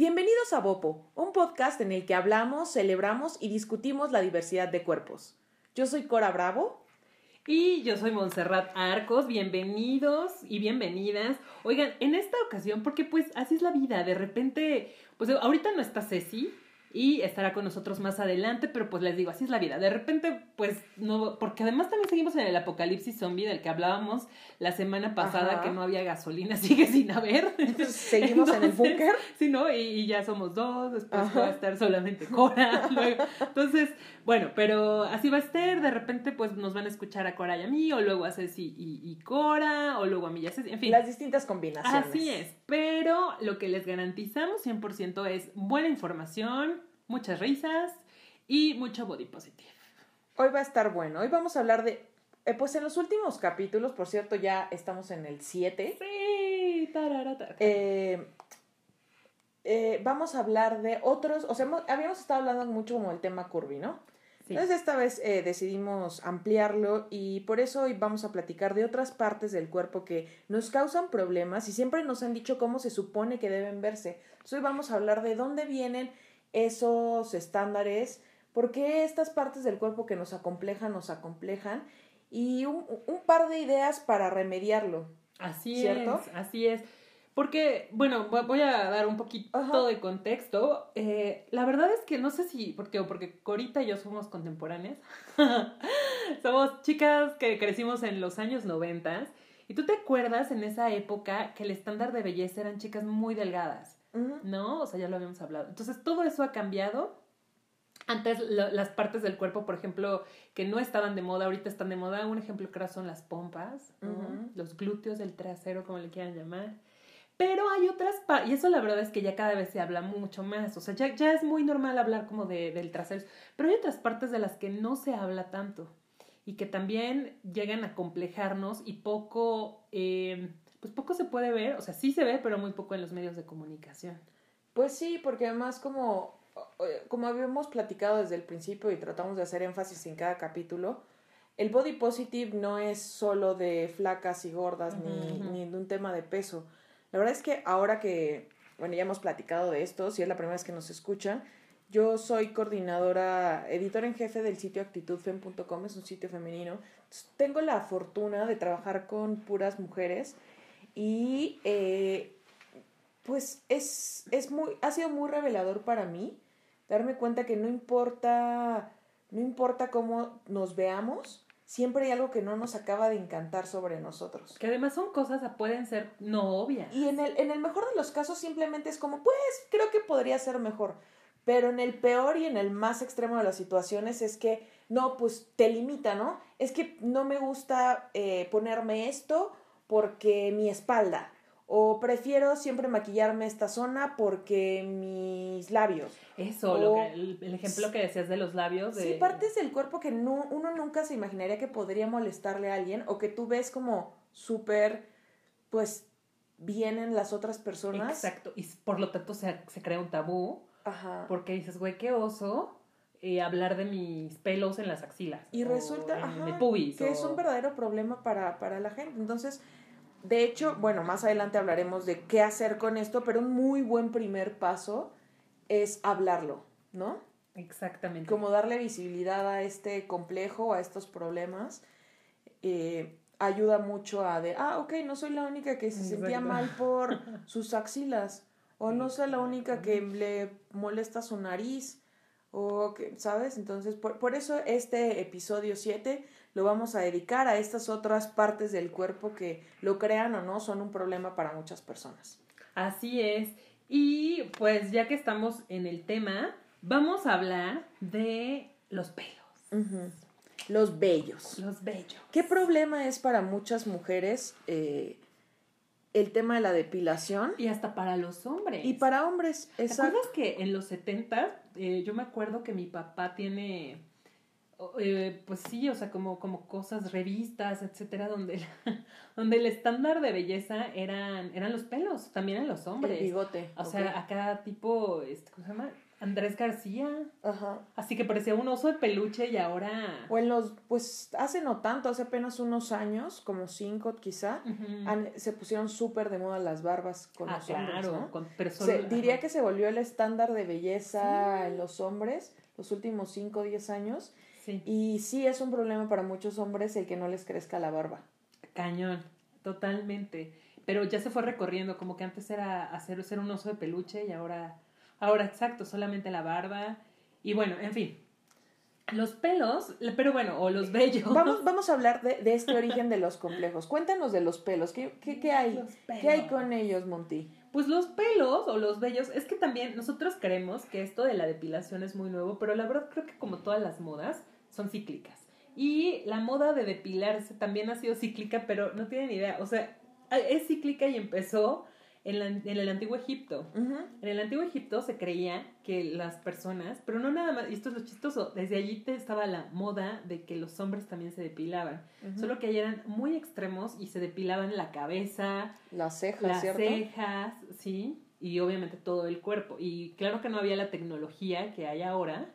Bienvenidos a Bopo, un podcast en el que hablamos, celebramos y discutimos la diversidad de cuerpos. Yo soy Cora Bravo. Y yo soy Montserrat Arcos, bienvenidos y bienvenidas. Oigan, en esta ocasión, porque pues así es la vida, de repente, pues ahorita no está Ceci, y estará con nosotros más adelante, pero pues les digo, así es la vida. De repente, pues no, porque además también seguimos en el apocalipsis zombie del que hablábamos la semana pasada, que no había gasolina, sigue sin haber. Entonces, seguimos en el búnker. Sí, ¿no? Y, ya somos dos, después va a estar solamente Cora. luego. Entonces, bueno, pero así va a estar, de repente pues nos van a escuchar a Cora y a mí, o luego a Ceci y, y Cora, o luego a mí y a Ceci, en fin. Las distintas combinaciones. Así es, pero lo que les garantizamos 100% es buena información, muchas risas y mucho body positive. Hoy va a estar bueno. Hoy vamos a hablar de. Eh, pues en los últimos capítulos, por cierto, ya estamos en el 7. Sí, eh, eh, vamos a hablar de otros. O sea, habíamos estado hablando mucho como el tema curvy, ¿no? Entonces esta vez decidimos ampliarlo y por eso hoy vamos a platicar de otras partes del cuerpo que nos causan problemas y siempre nos han dicho cómo se supone que deben verse. Entonces hoy vamos a hablar de dónde vienen esos estándares, por qué estas partes del cuerpo que nos acomplejan nos acomplejan y un, par de ideas para remediarlo. Así es, así es. Porque, bueno, voy a dar un poquito de contexto. Eh, la verdad es que no sé si, porque, porque Corita y yo somos contemporáneas. somos chicas que crecimos en los años noventas. Y tú te acuerdas en esa época que el estándar de belleza eran chicas muy delgadas. ¿No? O sea, ya lo habíamos hablado. Entonces, todo eso ha cambiado. Antes las partes del cuerpo, por ejemplo, que no estaban de moda, ahorita están de moda. Un ejemplo claro son las pompas, los glúteos, el trasero, como le quieran llamar. Pero hay otras y eso la verdad es que ya cada vez se habla mucho más. O sea, ya, ya es muy normal hablar como de, del trasero. Pero hay otras partes de las que no se habla tanto y que también llegan a complejarnos y poco eh, pues poco se puede ver, o sea, sí se ve, pero muy poco en los medios de comunicación. Pues sí, porque además como, como habíamos platicado desde el principio y tratamos de hacer énfasis en cada capítulo, el body positive no es solo de flacas y gordas ni, ni de un tema de peso. La verdad es que ahora que, bueno, ya hemos platicado de esto, si es la primera vez que nos escuchan, yo soy coordinadora, editora en jefe del sitio actitudfem.com, es un sitio femenino. tengo la fortuna de trabajar con puras mujeres y eh, pues es, es muy, ha sido muy revelador para mí darme cuenta que no importa, no importa cómo nos veamos, siempre hay algo que no nos acaba de encantar sobre nosotros. Que además son cosas que pueden ser no obvias. Y en el, en el mejor de los casos simplemente es como, pues creo que podría ser mejor. Pero en el peor y en el más extremo de las situaciones es que, no, pues te limita, ¿no? Es que no me gusta eh, ponerme esto porque mi espalda. O prefiero siempre maquillarme esta zona porque mis labios. Eso, lo que, el, ejemplo que decías de los labios. Sí, partes del cuerpo que no, uno nunca se imaginaría que podría molestarle a alguien o que tú ves como súper, pues, bien en las otras personas. Exacto, y por lo tanto se, se crea un tabú. Ajá. Porque dices, güey, qué oso eh, hablar de mis pelos en las axilas. Y resulta que es un verdadero problema para, para la gente. Entonces, de hecho, bueno, más adelante hablaremos de qué hacer con esto, pero un muy buen primer paso es hablarlo, ¿no? Exactamente. Como darle visibilidad a este complejo, a estos problemas. Eh, ayuda mucho a de, ah, ok, no soy la única que se sentía mal por sus axilas, o no soy la única que le molesta su nariz, o que, ¿sabes? Entonces, por, por eso este episodio 7 lo vamos a dedicar a estas otras partes del cuerpo que, lo crean o no, son un problema para muchas personas. Así es. Y pues ya que estamos en el tema, vamos a hablar de los pelos. Los bellos. Los bellos. ¿Qué problema es para muchas mujeres eh, el tema de la depilación? Y hasta para los hombres. Y para hombres, exacto. ¿Te que en los 70, eh, yo me acuerdo que mi papá tiene eh, pues sí, o sea, como, como cosas, revistas, etcétera, donde, donde el estándar de belleza eran, eran los pelos, también en los hombres. El bigote. O sea, acá tipo, este, ¿cómo se llama? Andrés García. Ajá. Así que parecía un oso de peluche y ahora. O en los, pues hace no tanto, hace apenas unos años, como cinco quizá, se pusieron súper de moda las barbas con ah, los hombres. ¿no? Con, diría que se volvió el estándar de belleza en los hombres los últimos cinco o diez años. Sí. Y sí es un problema para muchos hombres el que no les crezca la barba. Cañón, totalmente. Pero ya se fue recorriendo, como que antes era hacer ser un oso de peluche y ahora Ahora, exacto, solamente la barba. Y bueno, en fin. Los pelos, pero bueno, o los vellos. Vamos, vamos a hablar de, de este origen de los complejos. Cuéntanos de los pelos. ¿Qué, qué, qué hay? ¿Qué hay con ellos, Monty? Pues los pelos o los vellos, es que también nosotros creemos que esto de la depilación es muy nuevo, pero la verdad creo que como todas las modas son cíclicas. Y la moda de depilarse también ha sido cíclica, pero no tienen idea. O sea, es cíclica y empezó en, el antiguo Egipto. En el antiguo Egipto se creía que las personas, pero no nada más, y esto es lo chistoso, desde allí estaba la moda de que los hombres también se depilaban, solo que allí eran muy extremos y se depilaban la cabeza, las cejas, las cejas, sí, y obviamente todo el cuerpo. Y claro que no había la tecnología que hay ahora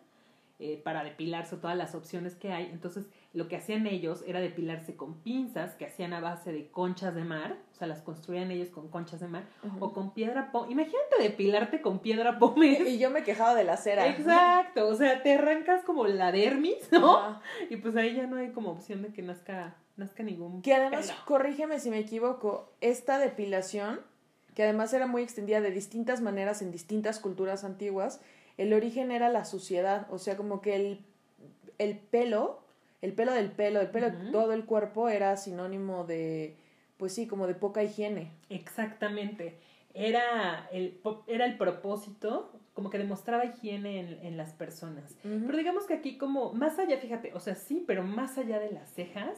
eh, para depilarse, todas las opciones que hay, entonces lo que hacían ellos era depilarse con pinzas que hacían a base de conchas de mar, o sea, las construían ellos con conchas de mar, o con piedra pómez. Imagínate depilarte con piedra pómez. Y yo me quejaba de la cera. Exacto, o sea, te arrancas como la dermis, ¿no? Y pues ahí ya no hay como opción de que nazca, nazca ningún. Que además, corrígeme si me equivoco, esta depilación, que además era muy extendida de distintas maneras en distintas culturas antiguas, el origen era la suciedad, o sea, como que el, el pelo el pelo del pelo, el pelo de todo el cuerpo era sinónimo de, pues sí, como de poca higiene. Exactamente. Era el, era el propósito, como que demostraba higiene en, en las personas. Pero digamos que aquí como, más allá, fíjate, o sea, sí, pero más allá de las cejas,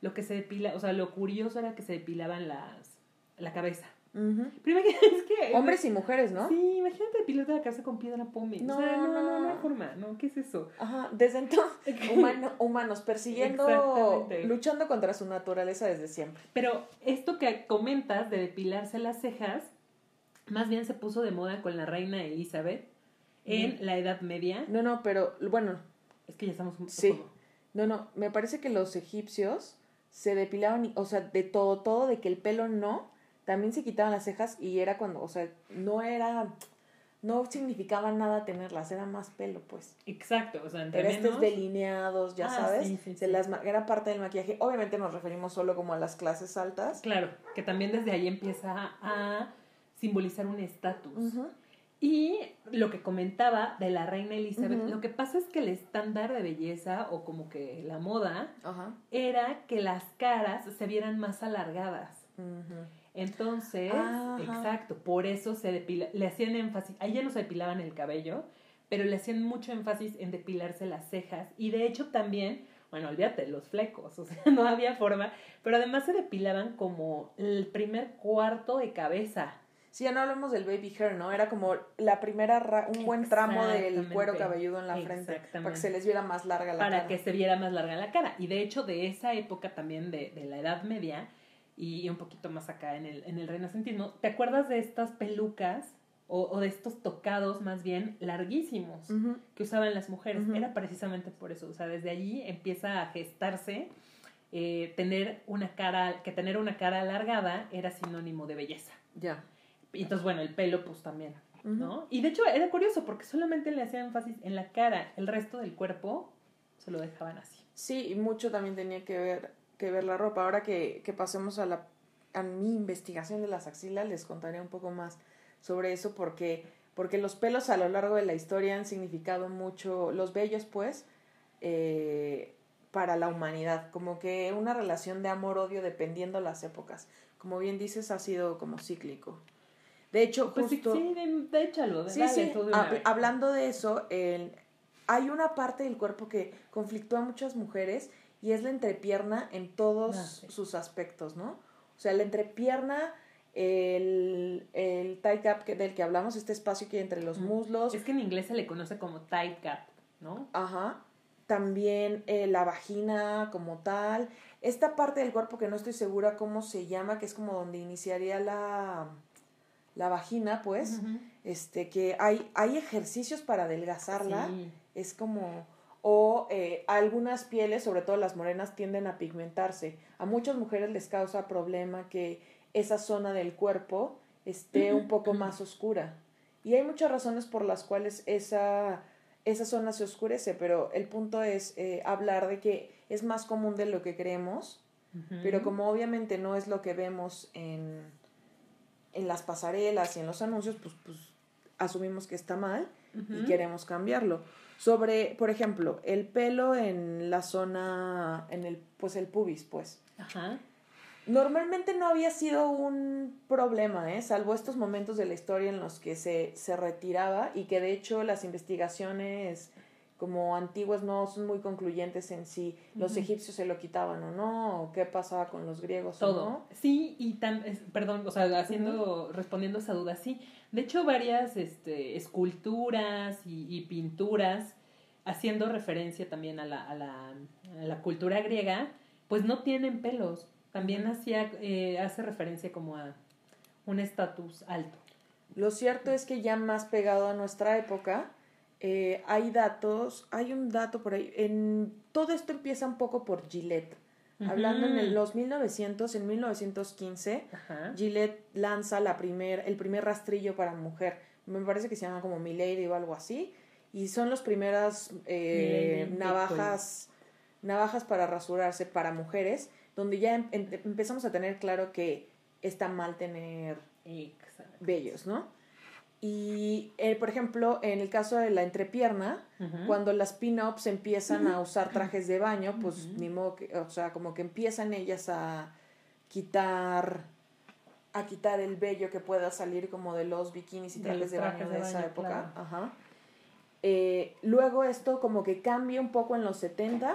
lo que se depila, o sea, lo curioso era que se depilaban las, la cabeza. Pero imagínate, que... Hombres y mujeres, ¿no? Sí, imagínate piloto de la casa con piedra pómez. No, no, no, no hay forma, ¿no? ¿Qué es eso? Ajá, desde entonces, humanos persiguiendo, luchando contra su naturaleza desde siempre. Pero esto que comentas de depilarse las cejas, más bien se puso de moda con la reina Elizabeth en la Edad Media. No, no, pero bueno. Es que ya estamos un Sí. No, no, me parece que los egipcios se depilaban, o sea, de todo, todo, de que el pelo no, también se quitaban las cejas y era cuando, o sea, no era, no significaba nada tenerlas, era más pelo, pues. Exacto, o sea, entre Pero estos delineados, ya ah, sabes, se las, era parte del maquillaje. Obviamente nos referimos solo como a las clases altas. Claro, que también desde ahí empieza a simbolizar un estatus. Y lo que comentaba de la reina Elizabeth, lo que pasa es que el estándar de belleza o como que la moda era que las caras se vieran más alargadas. Entonces, exacto, por eso se depila, le hacían énfasis, ahí ya no se depilaban el cabello, pero le hacían mucho énfasis en depilarse las cejas y de hecho también, bueno, olvídate, los flecos, o sea, no había forma, pero además se depilaban como el primer cuarto de cabeza. Sí, ya no hablamos del baby hair, ¿no? Era como la primera, un buen tramo del cuero cabelludo en la frente, para que se les viera más larga la cara. Para que se viera más larga la cara. Y de hecho, de esa época también de, de la Edad Media, y un poquito más acá en el, en el renacentismo, ¿te acuerdas de estas pelucas o, o de estos tocados más bien larguísimos que usaban las mujeres? Era precisamente por eso, o sea, desde allí empieza a gestarse eh, tener una cara, que tener una cara alargada era sinónimo de belleza. Ya. Y entonces, bueno, el pelo pues también, ¿no? Y de hecho era curioso porque solamente le hacían énfasis en la cara, el resto del cuerpo se lo dejaban así. Sí, y mucho también tenía que ver que ver la ropa. Ahora que, que pasemos a, la, a mi investigación de las axilas, les contaré un poco más sobre eso porque, porque los pelos a lo largo de la historia han significado mucho, los bellos pues, eh, para la humanidad, como que una relación de amor-odio dependiendo las épocas. Como bien dices, ha sido como cíclico. De hecho, pues justo... Sí, de, échalo, sí, sí. hablando de eso, el, hay una parte del cuerpo que conflictó a muchas mujeres y es la entrepierna en todos ah, sus aspectos, ¿no? O sea, la entrepierna, el, el tight gap del que hablamos, este espacio que hay entre los muslos. Es que en inglés se le conoce como tight gap, ¿no? Ajá. También eh, la vagina como tal. Esta parte del cuerpo que no estoy segura cómo se llama, que es como donde iniciaría la la vagina, pues, este, que hay, hay ejercicios para adelgazarla, es como, o eh, algunas pieles, sobre todo las morenas, tienden a pigmentarse. A muchas mujeres les causa problema que esa zona del cuerpo esté un poco más oscura. Y hay muchas razones por las cuales esa, esa zona se oscurece, pero el punto es eh, hablar de que es más común de lo que creemos, pero como obviamente no es lo que vemos en en las pasarelas y en los anuncios, pues, pues asumimos que está mal y queremos cambiarlo. Sobre, por ejemplo, el pelo en la zona, en el, pues el pubis, pues. Ajá. Normalmente no había sido un problema, ¿eh? salvo estos momentos de la historia en los que se, se retiraba y que de hecho las investigaciones como antiguas no son muy concluyentes en si los egipcios se lo quitaban o no, o qué pasaba con los griegos Todo. o no. Sí, y tan, perdón, o sea, haciendo, respondiendo a esa duda, sí. De hecho, varias este, esculturas y, pinturas, haciendo referencia también a la, a la, a la cultura griega, pues no tienen pelos. También hacía, eh, hace referencia como a un estatus alto. Lo cierto es que ya más pegado a nuestra época, eh, hay datos, hay un dato por ahí, en, todo esto empieza un poco por Gillette. Hablando en los 1900, en 1915, Gillette lanza la primer, el primer rastrillo para mujer. Me parece que se llama como Milady o algo así. Y son las primeras eh, navajas, navajas para rasurarse para mujeres, donde ya em, em, empezamos a tener claro que está mal tener vellos, ¿no? Y, eh, por ejemplo, en el caso de la entrepierna, cuando las pin-ups empiezan a usar trajes de baño, pues ni modo que, o sea, como que empiezan ellas a quitar a quitar el vello que pueda salir como de los bikinis y trajes de, baño de, esa época. Ajá. Eh, luego esto como que cambia un poco en los 70,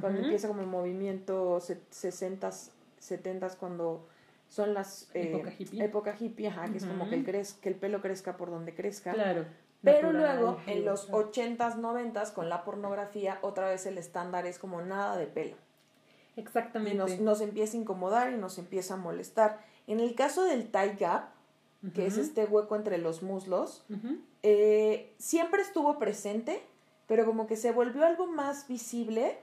cuando empieza como el movimiento 60 70 cuando son las eh, época hippie, época hippie ajá, que es como que el, que el pelo crezca por donde crezca. Claro. Pero luego, en los 80s, 90 con la pornografía, otra vez el estándar es como nada de pelo. Exactamente. Y nos, nos empieza a incomodar y nos empieza a molestar. En el caso del tie gap, que es este hueco entre los muslos, eh, siempre estuvo presente, pero como que se volvió algo más visible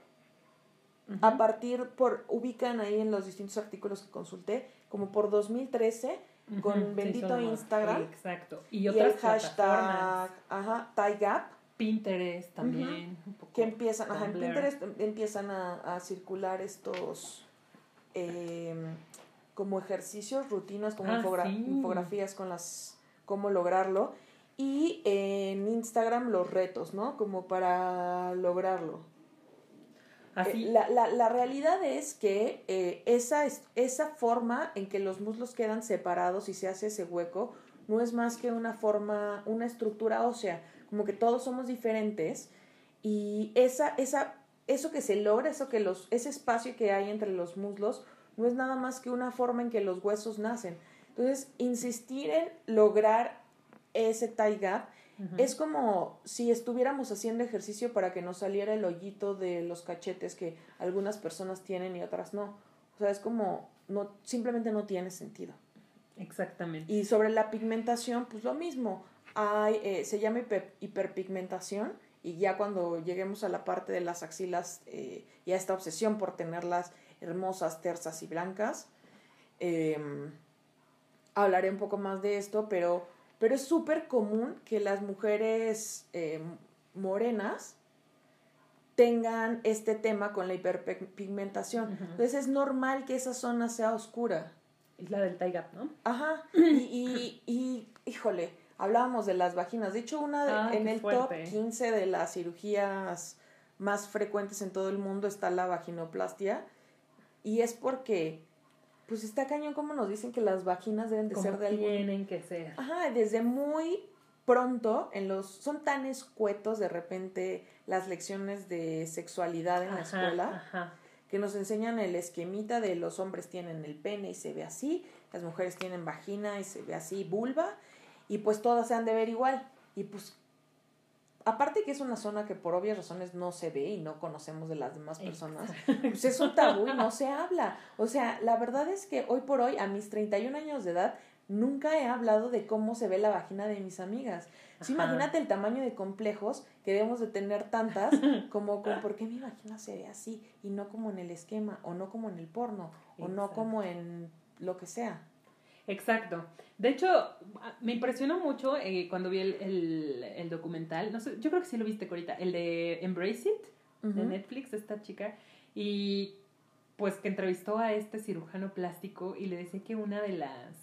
a partir, por, ubican ahí en los distintos artículos que consulté, como por 2013 con bendito Instagram. exacto. Y, otras el hashtag, ajá, TieGap. Pinterest también. que empiezan, ajá, en Pinterest empiezan a, circular estos em, como ejercicios, rutinas, como ah, infografías con las, cómo lograrlo. Y en Instagram los retos, ¿no? Como para lograrlo. Eh, la, la, la, realidad es que eh, esa, esa forma en que los muslos quedan separados y se hace ese hueco no es más que una forma, una estructura ósea, como que todos somos diferentes y esa, esa, eso que se logra, eso que los, ese espacio que hay entre los muslos no es nada más que una forma en que los huesos nacen. Entonces, insistir en lograr ese tie gap es como si estuviéramos haciendo ejercicio para que nos saliera el hoyito de los cachetes que algunas personas tienen y otras no. O sea, es como, no, simplemente no tiene sentido. Exactamente. Y sobre la pigmentación, pues lo mismo. Hay, eh, se llama hiperpigmentación y ya cuando lleguemos a la parte de las axilas eh, y a esta obsesión por tenerlas hermosas, tersas y blancas, em, hablaré un poco más de esto, pero pero es súper común que las mujeres eh, morenas tengan este tema con la hiperpigmentación. Entonces es normal que esa zona sea oscura. Es la del tie gap, ¿no? Ajá. Y, y, híjole, hablábamos de las vaginas. De hecho, una en el top 15 de las cirugías más frecuentes en todo el mundo está la vaginoplastia. Y es porque pues está cañón como nos dicen que las vaginas deben de ser de algo. Tienen que ser. Ajá, desde muy pronto en los son tan escuetos de repente las lecciones de sexualidad en la escuela ajá. que nos enseñan el esquemita de los hombres tienen el pene y se ve así, las mujeres tienen vagina y se ve así, vulva y pues todas se han de ver igual y pues aparte que es una zona que por obvias razones no se ve y no conocemos de las demás personas, pues es un tabú y no se habla. O sea, la verdad es que hoy por hoy, a mis 31 años de edad, nunca he hablado de cómo se ve la vagina de mis amigas. imagínate el tamaño de complejos que debemos de tener tantas como con por qué mi vagina se ve así y no como en el esquema o no como en el porno o no como en lo que sea. Exacto. De hecho, me impresionó mucho eh, cuando vi el, documental. No sé, yo creo que sí lo viste, Corita. El de Embrace It, de Netflix, esta chica. Y pues que entrevistó a este cirujano plástico y le decía que una de las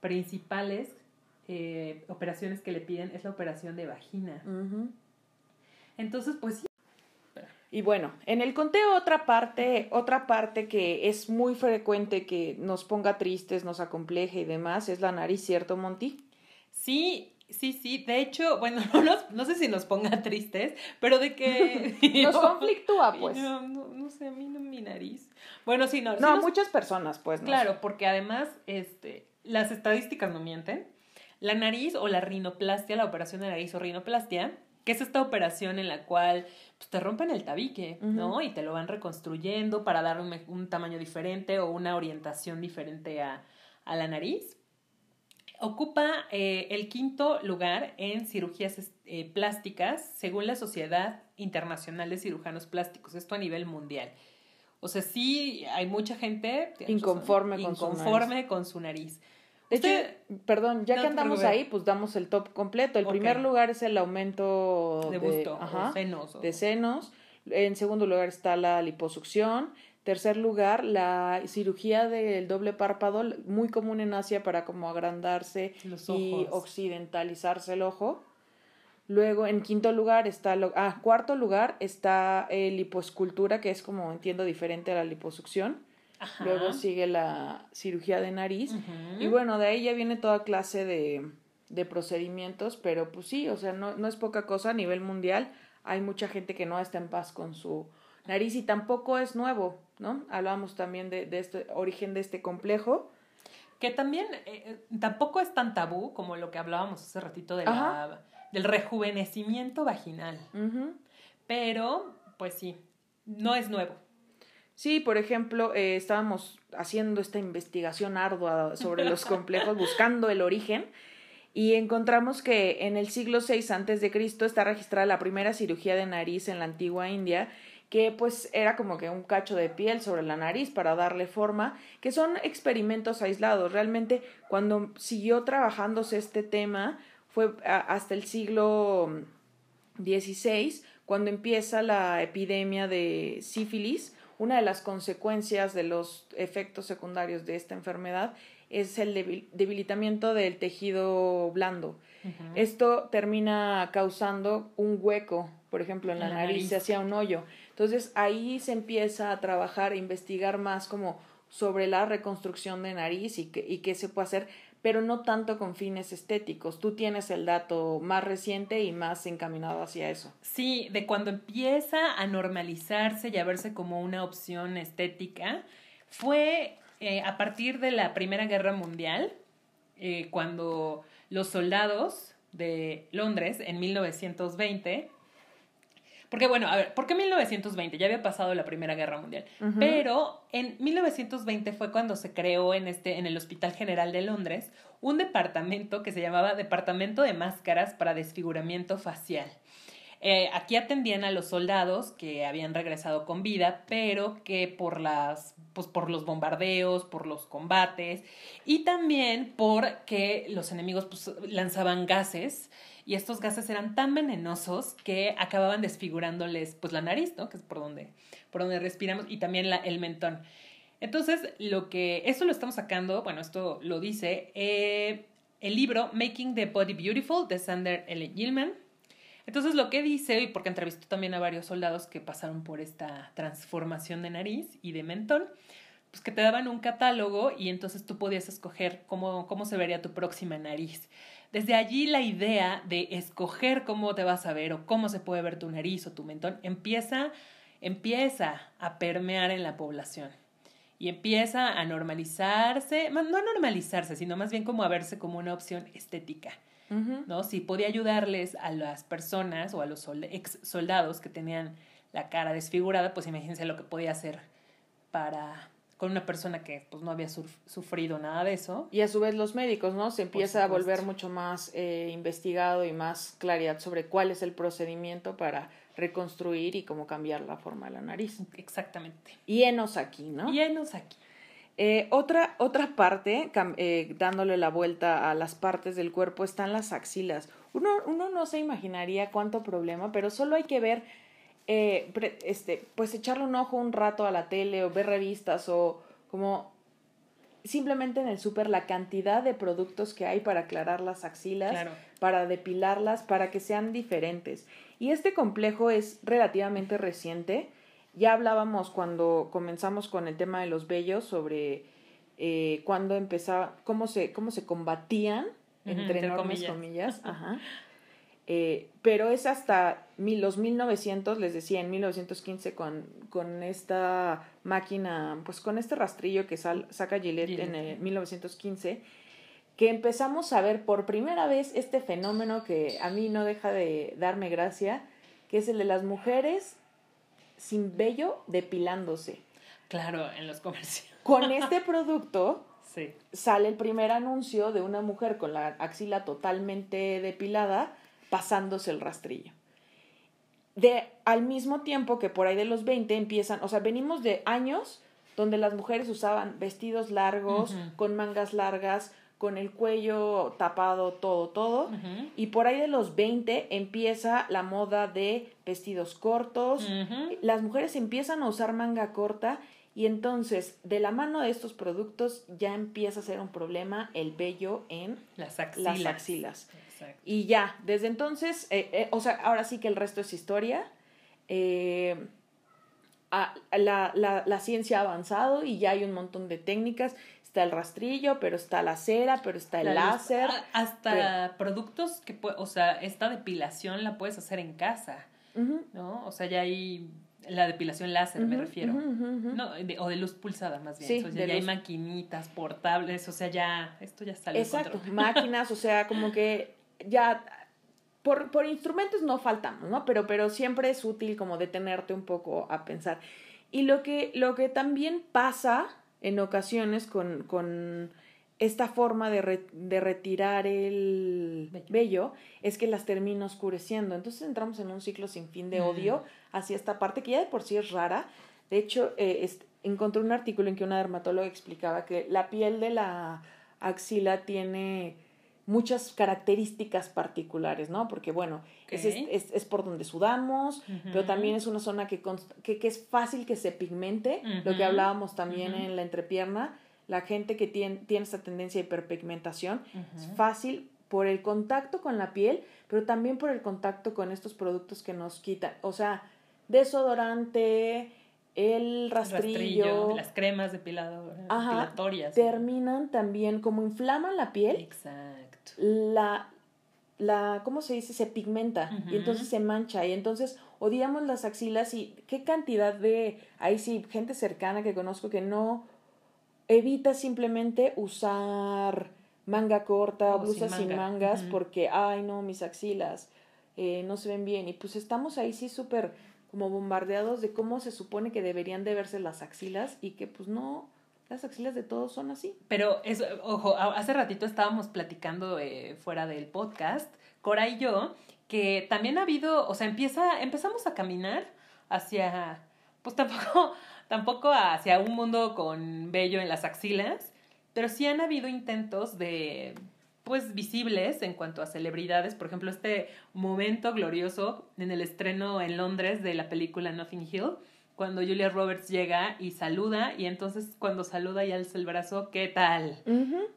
principales eh, operaciones que le piden es la operación de vagina. Entonces, pues sí. Y bueno, en el conteo otra parte, otra parte que es muy frecuente que nos ponga tristes, nos acompleje y demás, es la nariz, ¿cierto, Monty? Sí, sí, sí. De hecho, bueno, no, no sé si nos ponga tristes, pero de que... nos conflictúa, pues. No, no, sé, a mí no mi nariz. Bueno, sí, no. No, muchas personas, pues. Claro, porque además, este, las estadísticas no mienten. La nariz o la rinoplastia, la operación de nariz o rinoplastia, que es esta operación en la cual pues, te rompen el tabique, ¿no? Y te lo van reconstruyendo para dar un, tamaño diferente o una orientación diferente a, la nariz. Ocupa eh, el quinto lugar en cirugías eh, plásticas según la Sociedad Internacional de Cirujanos Plásticos, esto a nivel mundial. O sea, sí hay mucha gente inconforme, con, inconforme con su nariz. De hecho, perdón, ya que andamos ahí, pues damos el top completo. El primer lugar es el aumento de, busto, senos, de senos. En segundo lugar está la liposucción. Tercer lugar, la cirugía del doble párpado, muy común en Asia para como agrandarse y occidentalizarse el ojo. Luego, en quinto lugar está, lo, ah, cuarto lugar está el lipoescultura, que es como entiendo diferente a la liposucción. Luego sigue la cirugía de nariz. Y bueno, de ahí ya viene toda clase de, de procedimientos, pero pues sí, o sea, no, no es poca cosa a nivel mundial. Hay mucha gente que no está en paz con su nariz y tampoco es nuevo, ¿no? Hablamos también de, de este origen de este complejo. Que también eh, eh, tampoco es tan tabú como lo que hablábamos hace ratito de la, del rejuvenecimiento vaginal. Pero, pues sí, no es nuevo. Sí, por ejemplo, eh, estábamos haciendo esta investigación ardua sobre los complejos, buscando el origen, y encontramos que en el siglo VI Cristo está registrada la primera cirugía de nariz en la antigua India, que pues era como que un cacho de piel sobre la nariz para darle forma, que son experimentos aislados. Realmente cuando siguió trabajándose este tema fue hasta el siglo XVI, cuando empieza la epidemia de sífilis, una de las consecuencias de los efectos secundarios de esta enfermedad es el debilitamiento del tejido blando. Esto termina causando un hueco, por ejemplo, en la, nariz, se hacía un hoyo. Entonces ahí se empieza a trabajar, a investigar más como sobre la reconstrucción de nariz y, y qué se puede hacer pero no tanto con fines estéticos. Tú tienes el dato más reciente y más encaminado hacia eso. Sí, de cuando empieza a normalizarse y a verse como una opción estética, fue eh, a partir de la Primera Guerra Mundial, eh, cuando los soldados de Londres en 1920 porque bueno, a ver, ¿por qué 1920? Ya había pasado la Primera Guerra Mundial. Pero en 1920 fue cuando se creó en, este, en el Hospital General de Londres un departamento que se llamaba Departamento de Máscaras para Desfiguramiento Facial. Eh, aquí atendían a los soldados que habían regresado con vida, pero que por las, pues por los bombardeos, por los combates y también porque los enemigos pues, lanzaban gases y estos gases eran tan venenosos que acababan desfigurándoles pues la nariz, ¿no? Que es por donde, por donde respiramos y también la, el mentón. Entonces, lo que, esto lo estamos sacando, bueno, esto lo dice eh, el libro Making the Body Beautiful de Sander L. Gilman. Entonces, lo que dice, y porque entrevistó también a varios soldados que pasaron por esta transformación de nariz y de mentón, pues que te daban un catálogo y entonces tú podías escoger cómo, cómo se vería tu próxima nariz. Desde allí la idea de escoger cómo te vas a ver o cómo se puede ver tu nariz o tu mentón empieza, empieza a permear en la población y empieza a normalizarse, no a normalizarse, sino más bien como a verse como una opción estética. ¿no? Si podía ayudarles a las personas o a los ex soldados que tenían la cara desfigurada, pues imagínense lo que podía hacer para con una persona que pues no había sufrido nada de eso. Y a su vez los médicos, ¿no? Se empieza a volver mucho más eh, investigado y más claridad sobre cuál es el procedimiento para reconstruir y cómo cambiar la forma de la nariz. Exactamente. Y enos aquí, ¿no? Y enos aquí. Eh, otra, otra parte, eh, dándole la vuelta a las partes del cuerpo, están las axilas. Uno, uno no se imaginaría cuánto problema, pero solo hay que ver eh, este, pues echarle un ojo un rato a la tele o ver revistas o como simplemente en el súper la cantidad de productos que hay para aclarar las axilas, para depilarlas, para que sean diferentes. Y este complejo es relativamente reciente. Ya hablábamos cuando comenzamos con el tema de los vellos sobre eh, cuando empezaba, cómo se, cómo se combatían, entre, enormes comillas. Ajá. Eh, pero es hasta mil, los 1900, les decía, en 1915 con, con esta máquina, pues con este rastrillo que saca Gillette, en el 1915, que empezamos a ver por primera vez este fenómeno que a mí no deja de darme gracia, que es el de las mujeres sin vello depilándose. Claro, en los comercios. Con este producto sale el primer anuncio de una mujer con la axila totalmente depilada pasándose el rastrillo. De al mismo tiempo que por ahí de los 20 empiezan, o sea, venimos de años donde las mujeres usaban vestidos largos, con mangas largas, con el cuello tapado, todo, todo. Y por ahí de los 20 empieza la moda de vestidos cortos. Las mujeres empiezan a usar manga corta y entonces de la mano de estos productos ya empieza a ser un problema el vello en las axilas. Las axilas. Y ya, desde entonces, eh, eh, o sea, ahora sí que el resto es historia. Eh, la, la, la, ciencia ha avanzado y ya hay un montón de técnicas. Está el rastrillo, pero está la cera, pero está el láser. Hasta productos que, o sea, esta depilación la puedes hacer en casa, ¿no? O sea, ya hay la depilación láser, me refiero. No, o de luz pulsada, más bien. o sea, ya hay maquinitas portables, o sea, ya, esto ya salió. Exacto, máquinas, o sea, como que ya por, por instrumentos no faltamos, ¿no? Pero, pero siempre es útil como detenerte un poco a pensar. Y lo que, lo que también pasa en ocasiones con, con esta forma de, de retirar el vello. es que las termina oscureciendo. Entonces entramos en un ciclo sin fin de odio mm. hacia esta parte que ya de por sí es rara. De hecho, eh, encontré un artículo en que una dermatóloga explicaba que la piel de la axila tiene muchas características particulares, ¿no? Porque, bueno, es, es, es, por donde sudamos, pero también es una zona que, que, que, es fácil que se pigmente, lo que hablábamos también en la entrepierna, la gente que tiene, tiene esta tendencia de hiperpigmentación, es fácil por el contacto con la piel, pero también por el contacto con estos productos que nos quitan, o sea, desodorante, el rastrillo, las cremas depilatorias. terminan también como inflaman la piel. Exacto la, la, ¿cómo se dice? Se pigmenta y entonces se mancha y entonces odiamos las axilas y qué cantidad de, ahí sí, gente cercana que conozco que no evita simplemente usar manga corta, o blusas sin, mangas porque, ay no, mis axilas eh, no se ven bien. Y pues estamos ahí sí súper como bombardeados de cómo se supone que deberían de verse las axilas y que pues no, las axilas de todos son así. Pero, eso, ojo, hace ratito estábamos platicando eh, fuera del podcast, Cora y yo, que también ha habido, o sea, empieza, empezamos a caminar hacia, pues tampoco, tampoco hacia un mundo con vello en las axilas, pero sí han habido intentos de, pues, visibles en cuanto a celebridades. Por ejemplo, este momento glorioso en el estreno en Londres de la película Nothing Hill, cuando Julia Roberts llega y saluda y entonces cuando saluda y alza el brazo, ¿qué tal?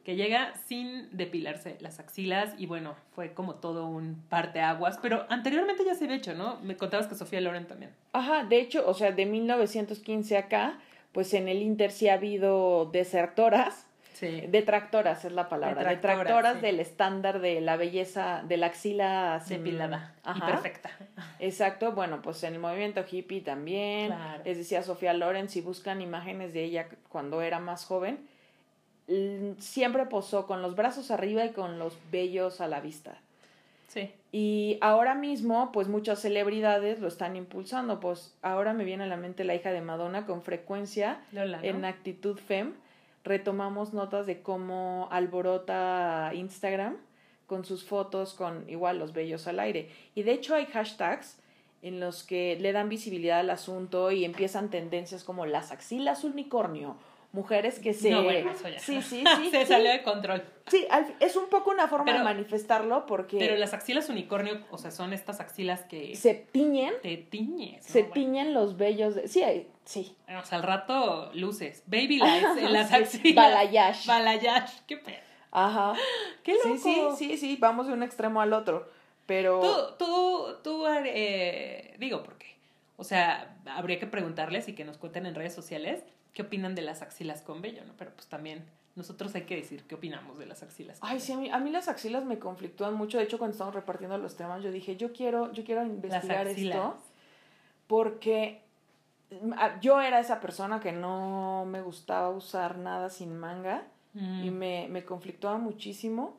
Que llega sin depilarse las axilas y bueno, fue como todo un parteaguas, pero anteriormente ya se había hecho, ¿no? Me contabas que Sofía Loren también. Ajá, de hecho, o sea, de 1915 acá, pues en el Inter sí ha habido desertoras Detractoras es la palabra. Detractoras, del estándar de la belleza de la axila depilada y perfecta. Exacto. Bueno, pues en el movimiento hippie también. Les decía Sofía Loren, si buscan imágenes de ella cuando era más joven, siempre posó con los brazos arriba y con los vellos a la vista. Sí. Y ahora mismo, pues muchas celebridades lo están impulsando. Pues ahora me viene a la mente la hija de Madonna con frecuencia en Actitud Fem. Retomamos notas de cómo alborota Instagram con sus fotos con igual los bellos al aire. Y de hecho hay hashtags en los que le dan visibilidad al asunto y empiezan tendencias como las axilas unicornio mujeres que se... No, bueno, eso ya. Sí, sí, sí. se salió de control. Sí, es un poco una forma de manifestarlo porque... Pero las axilas unicornio, o sea, son estas axilas que... Se tiñen. Te tiñes. Se tiñen los vellos. De... Sí, sí. O sea, al rato luces. Baby lights en las axilas. Balayage. Balayage. Qué pedo. Ajá. Qué loco. Sí, sí, sí, sí. Vamos de un extremo al otro. Pero... Tú, tú, tú, eh, digo, porque... O sea, habría que preguntarles y que nos cuenten en redes sociales qué opinan de las axilas con vello, ¿no? Pero pues también nosotros hay que decir qué opinamos de las axilas. Ay, sí, a mí, a mí las axilas me conflictúan mucho. De hecho, cuando estamos repartiendo los temas, yo dije, yo quiero, yo quiero investigar esto. Porque mm, yo era esa persona que no me gustaba usar nada sin manga y me, me conflictuaba muchísimo.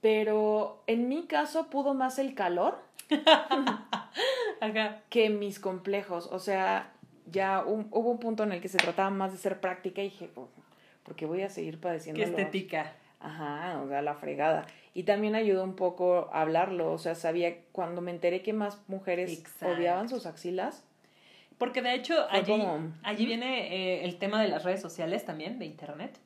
Pero en mi caso pudo más el calor que mis complejos. O sea, ya hubo un punto en el que se trataba más de ser práctica y dije, oh, porque voy a seguir padeciendo. Qué estética. Ajá, o sea, la fregada. Y también ayudó un poco a hablarlo, o sea, sabía, cuando me enteré que más mujeres odiaban sus axilas. Porque de hecho allí, allí viene eh, el tema de las redes sociales también, de internet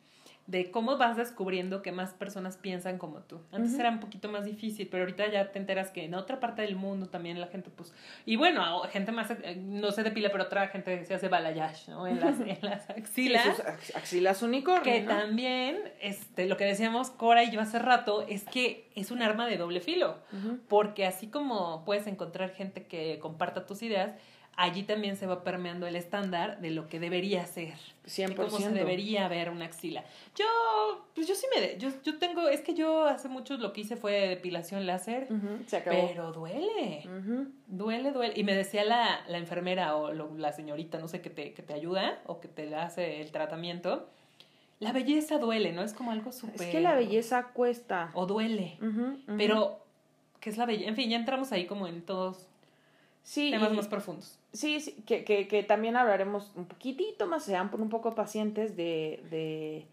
de cómo vas descubriendo que más personas piensan como tú. Antes era un poquito más difícil, pero ahorita ya te enteras que en otra parte del mundo también la gente, pues, y bueno, gente más, eh, no se depila, pero otra gente se hace balayage, ¿no? En las, en las axilas. axilas unicornio. Que también, este, lo que decíamos Cora y yo hace rato, es que es un arma de doble filo, porque así como puedes encontrar gente que comparta tus ideas, allí también se va permeando el estándar de lo que debería ser. 100%. De cómo se debería ver una axila. Yo, pues yo sí me... yo, yo tengo... Es que yo hace mucho lo que hice fue depilación láser. se acabó. Pero duele. Duele, duele. Y me decía la, la enfermera o la señorita, no sé, que te, que te ayuda o que te hace el tratamiento. La belleza duele, ¿no? Es como algo súper... Es que la belleza cuesta. O duele. Pero, ¿qué es la belleza? En fin, ya entramos ahí como en todos sí, temas más profundos. Sí, sí que, que, que, también hablaremos un poquitito más, sean por un poco pacientes de, de,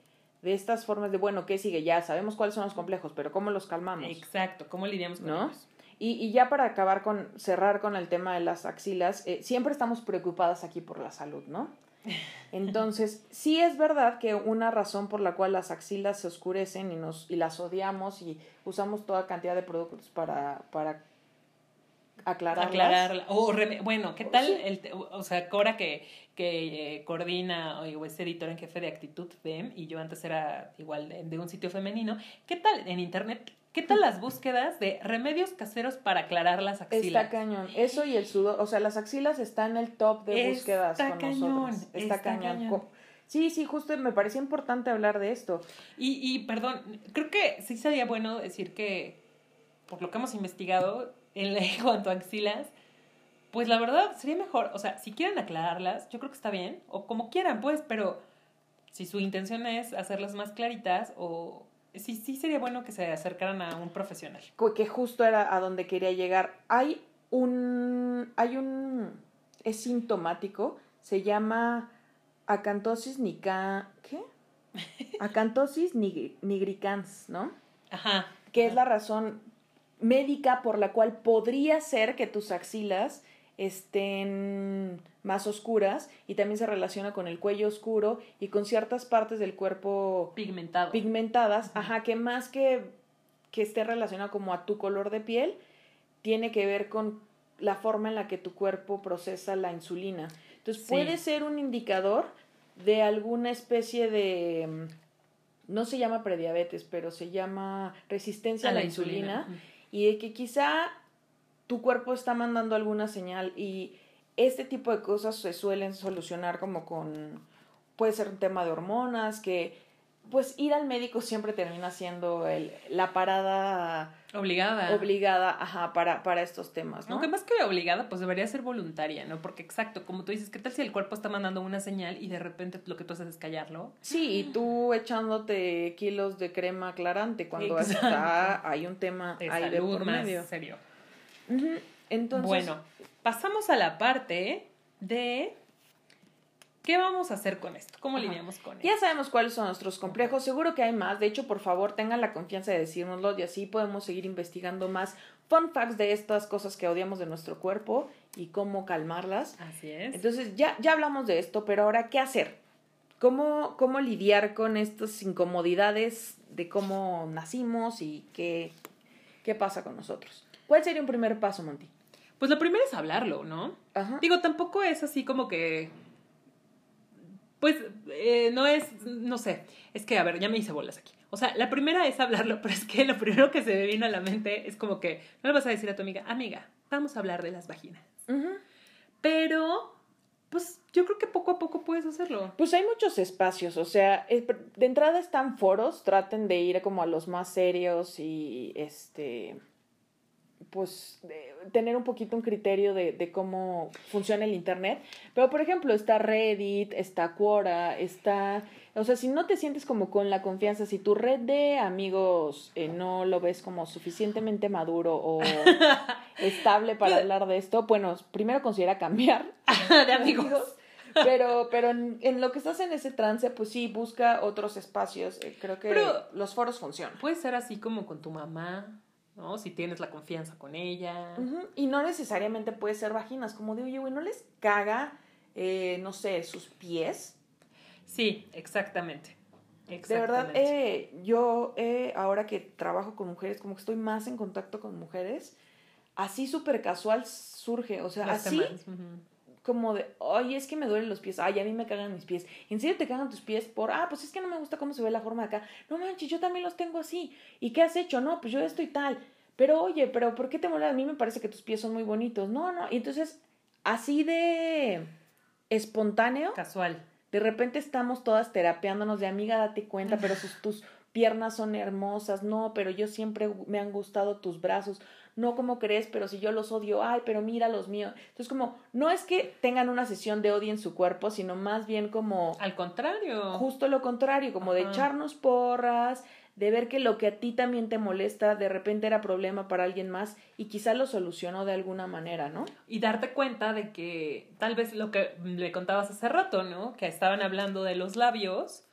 de, estas formas de, bueno, ¿qué sigue? Ya sabemos cuáles son los complejos, pero ¿cómo los calmamos? Exacto, ¿cómo lidiamos con ellos? Y, y, ya para acabar con, cerrar con el tema de las axilas, eh, siempre estamos preocupadas aquí por la salud, ¿no? Entonces, sí es verdad que una razón por la cual las axilas se oscurecen y, nos, y las odiamos y usamos toda cantidad de productos para, para aclararla. O bueno, ¿qué tal? El, o sea, Cora que, que eh, coordina o es editor en jefe de Actitud FEM y yo antes era igual de, un sitio femenino. ¿Qué tal en internet? ¿Qué tal las búsquedas de remedios caseros para aclarar las axilas? Está cañón. Eso y el sudor. O sea, las axilas están en el top de búsquedas con nosotros. Está, cañón. Sí, sí, justo me parecía importante hablar de esto. Y, y perdón, creo que sí sería bueno decir que, por lo que hemos investigado, en, cuanto a axilas, pues la verdad sería mejor, o sea, si quieren aclararlas, yo creo que está bien, o como quieran, pues, pero si su intención es hacerlas más claritas, o sí, sí sería bueno que se acercaran a un profesional. Que justo era a donde quería llegar. Hay un, hay un, es sintomático, se llama acantosis nica, ¿qué? Acantosis nigricans, ¿no? Ajá. Que es la razón médica por la cual podría ser que tus axilas estén más oscuras y también se relaciona con el cuello oscuro y con ciertas partes del cuerpo Pigmentado. pigmentadas, ajá, que más que que esté relacionado como a tu color de piel, tiene que ver con la forma en la que tu cuerpo procesa la insulina. Entonces puede ser un indicador de alguna especie de no se llama prediabetes, pero se llama resistencia a, la, insulina y de que quizá tu cuerpo está mandando alguna señal y este tipo de cosas se suelen solucionar como con, puede ser un tema de hormonas, que pues ir al médico siempre termina siendo el, la parada obligada. Obligada, ajá, para, para estos temas, ¿no? Aunque más que obligada, pues debería ser voluntaria, ¿no? Porque exacto, como tú dices, ¿qué tal si el cuerpo está mandando una señal y de repente lo que tú haces es callarlo? Sí, y tú echándote kilos de crema aclarante cuando está, hay un tema de ahí de por medio. serio. Entonces, bueno, pasamos a la parte de ¿Qué vamos a hacer con esto? ¿Cómo lidiamos con esto? Ya sabemos cuáles son nuestros complejos, seguro que hay más, de hecho, por favor, tengan la confianza de decírnoslo y así podemos seguir investigando más fun facts de estas cosas que odiamos de nuestro cuerpo y cómo calmarlas. Así es. Entonces, ya, ya hablamos de esto, pero ahora, ¿qué hacer? ¿Cómo, cómo lidiar con estas incomodidades de cómo nacimos y qué, qué pasa con nosotros? ¿Cuál sería un primer paso, Monty? Pues lo primero es hablarlo, ¿no? Ajá. Digo, tampoco es así como que pues eh, no es, no sé, es que, a ver, ya me hice bolas aquí. O sea, la primera es hablarlo, pero es que lo primero que se me vino a la mente es como que no le vas a decir a tu amiga, amiga, vamos a hablar de las vaginas. Pero, pues yo creo que poco a poco puedes hacerlo. Pues hay muchos espacios, o sea, de entrada están foros, traten de ir como a los más serios y este pues tener un poquito un criterio de, de, cómo funciona el internet. Pero por ejemplo, está Reddit, está Quora, está... O sea, si no te sientes como con la confianza, si tu red de amigos eh, no lo ves como suficientemente maduro o estable para hablar de esto, bueno, primero considera cambiar de amigos. Pero, pero en, lo que estás en ese trance, pues sí, busca otros espacios. Eh, creo que los foros funcionan. Puede ser así como con tu mamá ¿no? Si tienes la confianza con ella. Y no necesariamente puede ser vaginas, como digo yo, güey, ¿no les caga, eh, no sé, sus pies? Sí, exactamente. De verdad, eh, yo eh, ahora que trabajo con mujeres, como que estoy más en contacto con mujeres, así súper casual surge, o sea, así como de, ay, es que me duelen los pies, ay, a mí me cagan mis pies. ¿En serio te cagan tus pies por, ah, pues es que no me gusta cómo se ve la forma de acá? No manches, yo también los tengo así. ¿Y qué has hecho? No, pues yo estoy tal. Pero oye, pero ¿por qué te molesta? A mí me parece que tus pies son muy bonitos. No, no. Y entonces, así de espontáneo. Casual. De repente estamos todas terapeándonos de amiga, date cuenta, pero tus piernas son hermosas. No, pero yo siempre me han gustado tus brazos no como crees, pero si yo los odio, ay, pero mira los míos. Entonces, como, no es que tengan una sesión de odio en su cuerpo, sino más bien como... Al contrario. Justo lo contrario, como de echarnos porras, de ver que lo que a ti también te molesta de repente era problema para alguien más y quizá lo solucionó de alguna manera, ¿no? Y darte cuenta de que tal vez lo que le contabas hace rato, ¿no? Que estaban hablando de los labios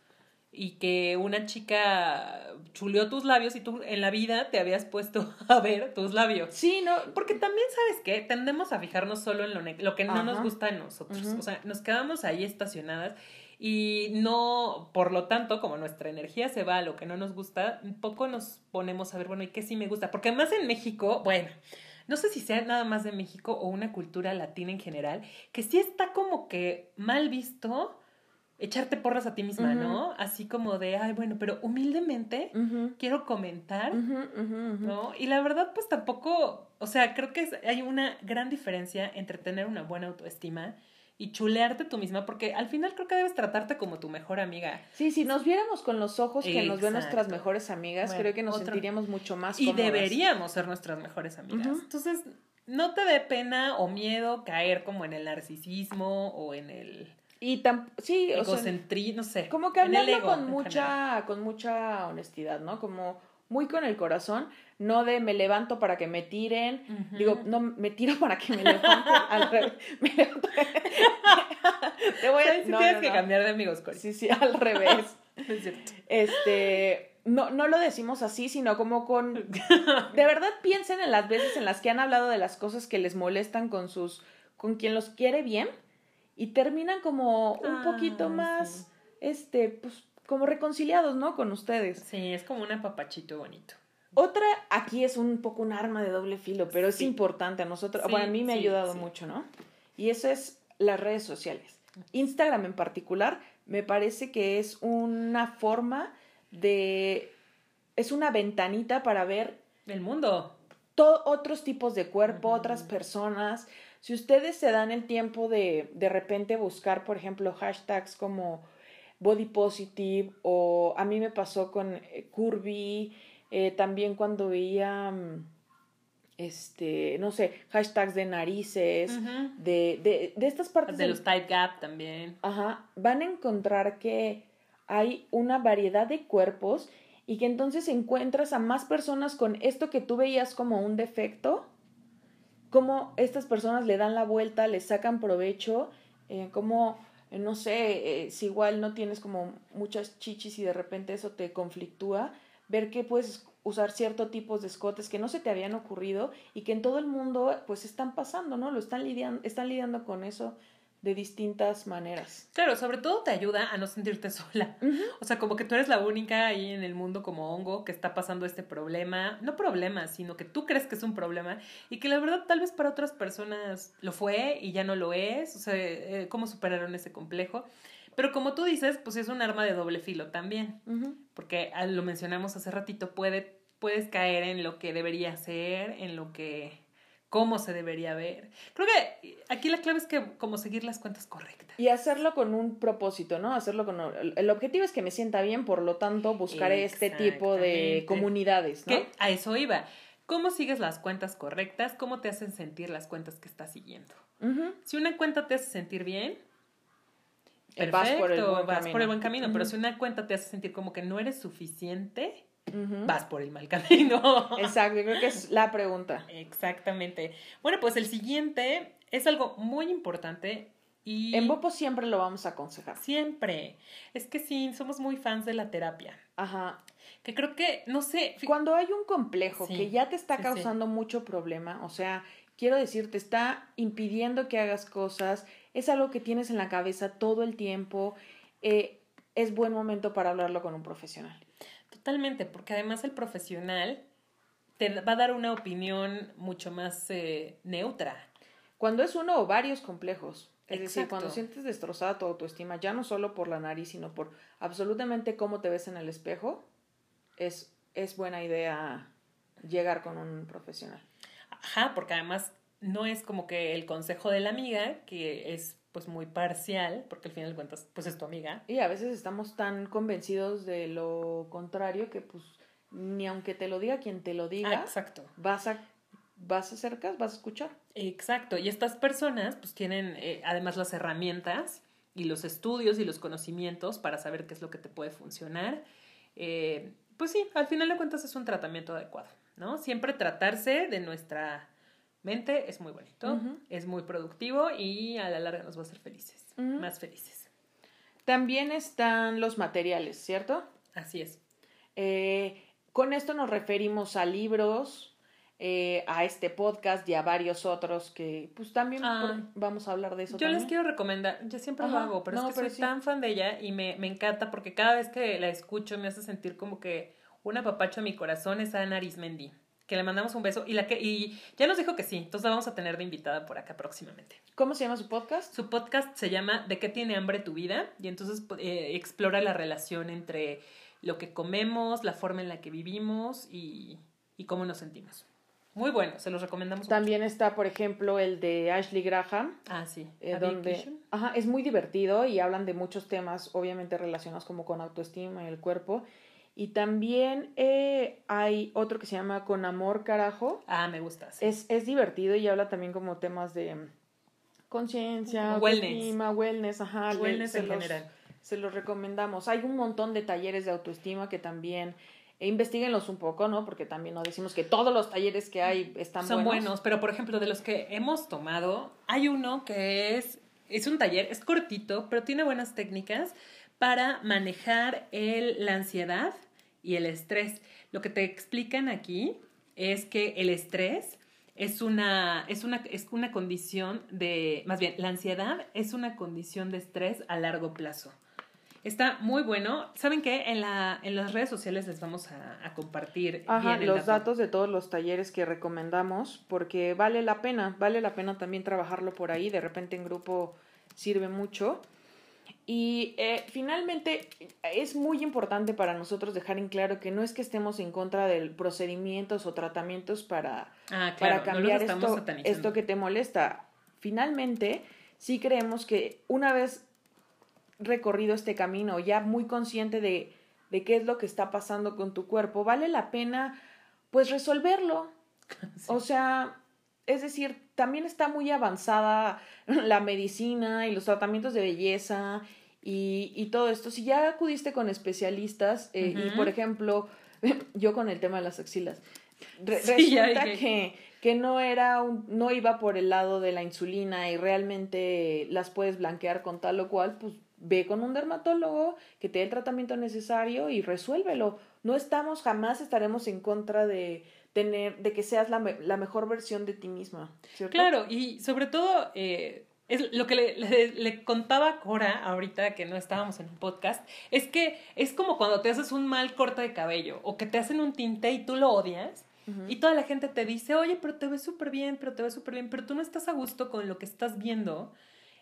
y que una chica chuleó tus labios y tú en la vida te habías puesto a ver tus labios. Sí, no. Porque también, ¿sabes qué? Tendemos a fijarnos solo en lo, lo que no nos gusta a nosotros. O sea, nos quedamos ahí estacionadas y no, por lo tanto, como nuestra energía se va a lo que no nos gusta, un poco nos ponemos a ver, bueno, ¿y qué sí me gusta? Porque además en México, bueno, no sé si sea nada más de México o una cultura latina en general, que sí está como que mal visto echarte porras a ti misma, ¿no? Así como de, ay, bueno, pero humildemente quiero comentar, ¿no? Y la verdad, pues tampoco, o sea, creo que hay una gran diferencia entre tener una buena autoestima y chulearte tú misma, porque al final creo que debes tratarte como tu mejor amiga. Sí, si nos viéramos con los ojos que nos ven nuestras mejores amigas, creo que nos sentiríamos mucho más Y deberíamos ser nuestras mejores amigas. Entonces, no te dé pena o miedo caer como en el narcisismo o en el y tan, sí, o sea, no sé. Como que hablarlo con mucha, con mucha honestidad, ¿no? Como muy con el corazón, no de me levanto para que me tiren, digo, no, me tiro para que me levante, al revés, me levanto. Te voy a, no, tienes que cambiar de amigos, Sí, sí, al revés. es cierto. Este, no, no lo decimos así, sino como con, de verdad piensen en las veces en las que han hablado de las cosas que les molestan con sus, con quien los quiere bien, y terminan como un ah, poquito más, este, pues como reconciliados, ¿no? Con ustedes. Sí, es como un apapachito bonito. Otra, aquí es un poco un arma de doble filo, pero es importante a nosotros, bueno, a mí me ha ayudado mucho, ¿no? Y eso es las redes sociales. Instagram en particular, me parece que es una forma de, es una ventanita para ver el mundo. otros tipos de cuerpo, otras personas, si ustedes se dan el tiempo de de repente buscar, por ejemplo, hashtags como body positive o a mí me pasó con eh, curvy, eh, también cuando veía, mm, este, no sé, hashtags de narices, de, de, de, estas partes. De los tight gap también. Ajá, van a encontrar que hay una variedad de cuerpos y que entonces encuentras a más personas con esto que tú veías como un defecto, como estas personas le dan la vuelta, le sacan provecho, eh, como, eh, no sé, eh, si igual no tienes como muchas chichis y de repente eso te conflictúa, ver que puedes usar ciertos tipos de escotes que no se te habían ocurrido y que en todo el mundo pues están pasando, ¿no? Lo están lidiando, están lidiando con eso de distintas maneras. Claro, sobre todo te ayuda a no sentirte sola. O sea, como que tú eres la única ahí en el mundo como hongo que está pasando este problema. No problema, sino que tú crees que es un problema y que la verdad tal vez para otras personas lo fue y ya no lo es. O sea, eh, cómo superaron ese complejo. Pero como tú dices, pues es un arma de doble filo también. Porque ah, lo mencionamos hace ratito, puede, puedes caer en lo que debería ser, en lo que cómo se debería ver. Creo que aquí la clave es que como seguir las cuentas correctas. Y hacerlo con un propósito, ¿no? Hacerlo con el objetivo es que me sienta bien, por lo tanto buscaré este tipo de comunidades, ¿no? a eso iba. ¿Cómo sigues las cuentas correctas? ¿Cómo te hacen sentir las cuentas que estás siguiendo? Si una cuenta te hace sentir bien, perfecto, vas por el buen vas camino. Por el buen camino Pero si una cuenta te hace sentir como que no eres suficiente, vas por el mal camino. Exacto, creo que es la pregunta. Exactamente. Bueno, pues el siguiente es algo muy importante y... En Bopo siempre lo vamos a aconsejar. Siempre. Es que sí, somos muy fans de la terapia. Ajá. Que creo que, no sé... Cuando hay un complejo que ya te está causando mucho problema, o sea, quiero decir, te está impidiendo que hagas cosas, es algo que tienes en la cabeza todo el tiempo, eh, es buen momento para hablarlo con un profesional. Totalmente, porque además el profesional te va a dar una opinión mucho más eh, neutra. Cuando es uno o varios complejos. Es decir, cuando sientes destrozada tu autoestima, ya no solo por la nariz, sino por absolutamente cómo te ves en el espejo, es, es buena idea llegar con un profesional. Ajá, porque además no es como que el consejo de la amiga, que es pues muy parcial, porque al final de cuentas, pues es tu amiga. Y a veces estamos tan convencidos de lo contrario que pues ni aunque te lo diga quien te lo diga, ah, exacto. vas a vas a acercar, vas a escuchar. Exacto, y estas personas pues tienen eh, además las herramientas y los estudios y los conocimientos para saber qué es lo que te puede funcionar. Eh, pues sí, al final de cuentas es un tratamiento adecuado, ¿no? Siempre tratarse de nuestra es muy bonito, es muy productivo y a la larga nos va a hacer felices, más felices. También están los materiales, ¿cierto? Así es. Eh, con esto nos referimos a libros, eh, a este podcast y a varios otros que pues también ah. vamos a hablar de eso. Yo les quiero recomendar, yo siempre lo hago, pero es que soy tan fan de ella y me, me, encanta porque cada vez que la escucho me hace sentir como que una papacha a mi corazón es Ana Arismendi que le mandamos un beso y la que y ya nos dijo que sí, entonces la vamos a tener de invitada por acá próximamente. ¿Cómo se llama su podcast? Su podcast se llama ¿De qué tiene hambre tu vida? y entonces eh, explora la relación entre lo que comemos, la forma en la que vivimos y, y cómo nos sentimos. Muy bueno, se los recomendamos. También está, por ejemplo, el de Ashley Graham. Ah, sí. Eh, donde, ajá, es muy divertido y hablan de muchos temas, obviamente relacionados como con autoestima y el cuerpo. Y también eh, hay otro que se llama Con Amor Carajo. Ah, me gusta. Es, es divertido y habla también como temas de conciencia, autoestima, wellness, ajá. Wellness en general. Se los recomendamos. Hay un montón de talleres de autoestima que también e investiguenlos un poco, ¿no? Porque también no decimos que todos los talleres que hay están Son buenos. pero por ejemplo, de los que hemos tomado, hay uno que es, es un taller, es cortito, pero tiene buenas técnicas para manejar el, la ansiedad y el estrés. Lo que te explican aquí es que el estrés es una, es una, es una condición de, más bien, la ansiedad es una condición de estrés a largo plazo. Está muy bueno. ¿Saben qué? En, la, en las redes sociales les vamos a, compartir los datos de todos los talleres que recomendamos porque vale la pena, vale la pena también trabajarlo por ahí. De repente en grupo sirve mucho. Y eh, finalmente es muy importante para nosotros dejar en claro que no es que estemos en contra de procedimientos o tratamientos para, ah, para cambiar esto, esto que te molesta. Finalmente, sí creemos que una vez recorrido este camino, ya muy consciente de, de qué es lo que está pasando con tu cuerpo, vale la pena pues resolverlo. O sea, es decir, también está muy avanzada la medicina y los tratamientos de belleza y, y todo esto. Si ya acudiste con especialistas eh, y, por ejemplo, yo con el tema de las axilas, resulta que, que no era un, no iba por el lado de la insulina y realmente las puedes blanquear con tal o cual, pues ve con un dermatólogo que te dé el tratamiento necesario y resuélvelo. No estamos, jamás estaremos en contra de, tener, de que seas la, la mejor versión de ti misma. Claro, y sobre todo, eh, es lo que le, le, contaba Cora ahorita que no estábamos en un podcast, es que es como cuando te haces un mal corte de cabello o que te hacen un tinte y tú lo odias. Y toda la gente te dice, oye, pero te ves súper bien, pero te ves súper bien, pero tú no estás a gusto con lo que estás viendo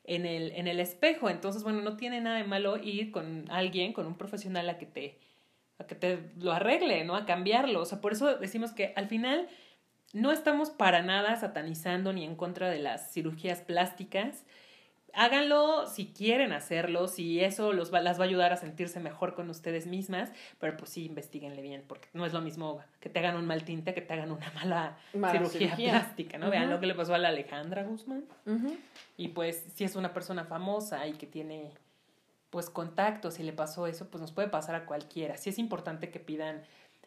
en el, en el espejo. Entonces, bueno, no tiene nada de malo ir con alguien, con un profesional a que te, a que te lo arregle, ¿no? A cambiarlo. O sea, por eso decimos que al final no estamos para nada satanizando ni en contra de las cirugías plásticas. Háganlo si quieren hacerlo, si eso los las va a ayudar a sentirse mejor con ustedes mismas, pero pues sí, investiguenle bien, porque no es lo mismo que te hagan un mal tinte que te hagan una mala, cirugía, plástica, ¿no? Vean lo que le pasó a la Alejandra Guzmán. Y pues si es una persona famosa y que tiene pues contacto, si le pasó eso, pues nos puede pasar a cualquiera. Sí es importante que pidan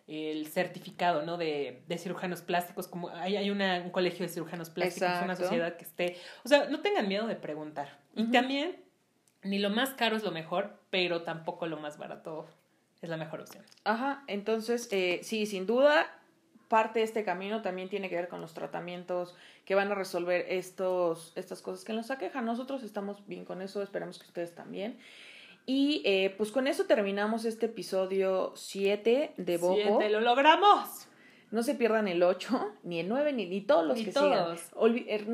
el certificado, ¿no? De, de cirujanos plásticos, como hay, hay una, un colegio de cirujanos plásticos, una sociedad que esté, o sea, no tengan miedo de preguntar. Y también, ni lo más caro es lo mejor, pero tampoco lo más barato es la mejor opción. Ajá, entonces, eh, sí, sin duda, parte de este camino también tiene que ver con los tratamientos que van a resolver estos, estas cosas que nos aquejan. Nosotros estamos bien con eso, esperamos que ustedes también. Y eh, pues con eso terminamos este episodio 7 de Bobo. ¡Siete! ¡Lo logramos! No se pierdan el 8, ni el 9, ni, ni todos los que todos. sigan. Er,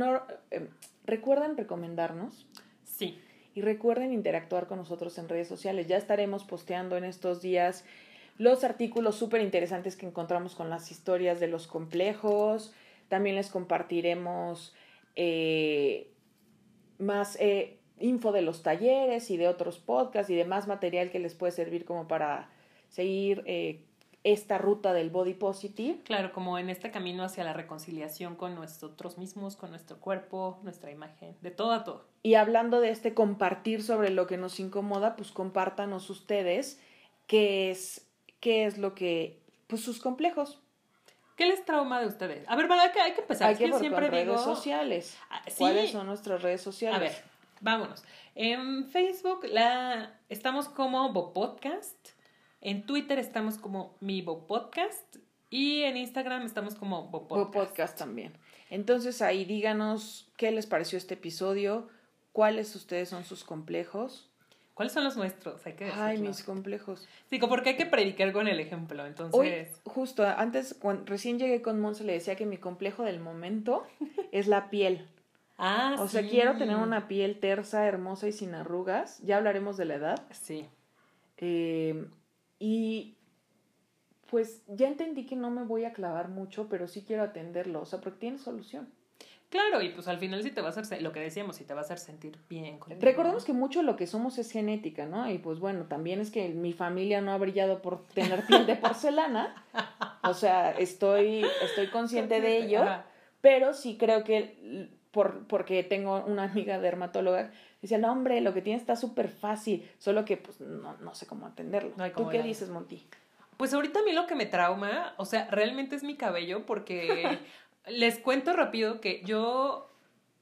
eh, recuerden recomendarnos. Sí. Y recuerden interactuar con nosotros en redes sociales. Ya estaremos posteando en estos días los artículos súper interesantes que encontramos con las historias de los complejos. También les compartiremos eh, más info de los talleres y de otros podcasts y demás material que les puede servir como para seguir eh, esta ruta del body positive. Claro, como en este camino hacia la reconciliación con nosotros mismos, con nuestro cuerpo, nuestra imagen, de todo a todo. Y hablando de este compartir sobre lo que nos incomoda, pues compártanos ustedes qué es, qué es lo que, pues sus complejos. ¿Qué les trauma de ustedes? A ver, ¿verdad que hay que empezar? Hay que, siempre redes sociales. Ah, ¿Cuáles son nuestras redes sociales? A ver, vámonos. En Facebook la, estamos como Bo Podcast. En Twitter estamos como Mi Bo Podcast. Y en Instagram estamos como Bo Podcast. Bo Podcast también. Entonces ahí díganos qué les pareció este episodio, cuáles ustedes son sus complejos. ¿Cuáles son los nuestros? Hay que Ay, mis complejos. Sí, porque hay que predicar con el ejemplo, entonces... Hoy, justo, antes, cuando recién llegué con Monse, le decía que mi complejo del momento es la piel. Ah, o sea, quiero tener una piel tersa, hermosa y sin arrugas. Ya hablaremos de la edad. Sí. Eh, y pues ya entendí que no me voy a clavar mucho, pero sí quiero atenderlo. O sea, porque tiene solución. Claro, y pues al final sí te va a hacer, lo que decíamos, sí te va a hacer sentir bien. Recordemos que mucho de lo que somos es genética, ¿no? Y pues bueno, también es que mi familia no ha brillado por tener piel de porcelana. o sea, estoy, estoy consciente de ello, pero sí creo que por, porque tengo una amiga dermatóloga, dice, no, hombre, lo que tiene está súper fácil, solo que pues no, no sé cómo atenderlo. ¿Tú qué dices, Monty? Pues ahorita a mí lo que me trauma, o sea, realmente es mi cabello, porque les cuento rápido que yo,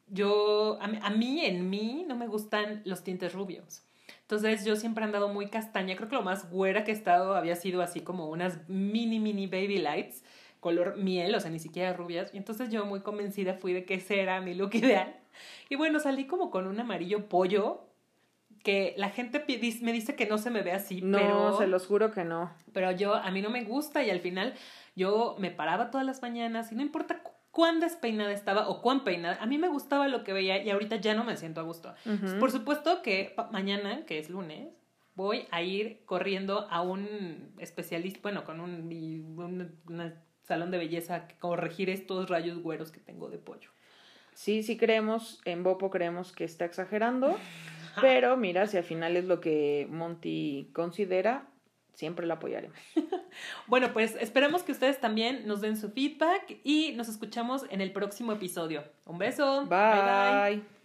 yo, a, a mí, en mí, no me gustan los tintes rubios. Entonces yo siempre he andado muy castaña. Creo que lo más güera que he estado había sido así como unas mini, mini baby lights color miel, o sea, ni siquiera rubias. Y entonces yo muy convencida fui de que ese era mi look ideal. Y bueno, salí como con un amarillo pollo, que la gente me dice que no se me ve así, no, se los juro que no. Pero yo, a mí no me gusta y al final yo me paraba todas las mañanas y no importa cuán despeinada estaba o cuán peinada, a mí me gustaba lo que veía y ahorita ya no me siento a gusto. Por supuesto que mañana, que es lunes, voy a ir corriendo a un especialista, bueno, con un, una salón de belleza corregir estos rayos güeros que tengo de pollo. Sí, sí creemos, en Bopo creemos que está exagerando, Pero mira, si al final es lo que Monty considera, siempre la apoyaremos. bueno, pues esperemos que ustedes también nos den su feedback y nos escuchamos en el próximo episodio. Un beso. bye. bye.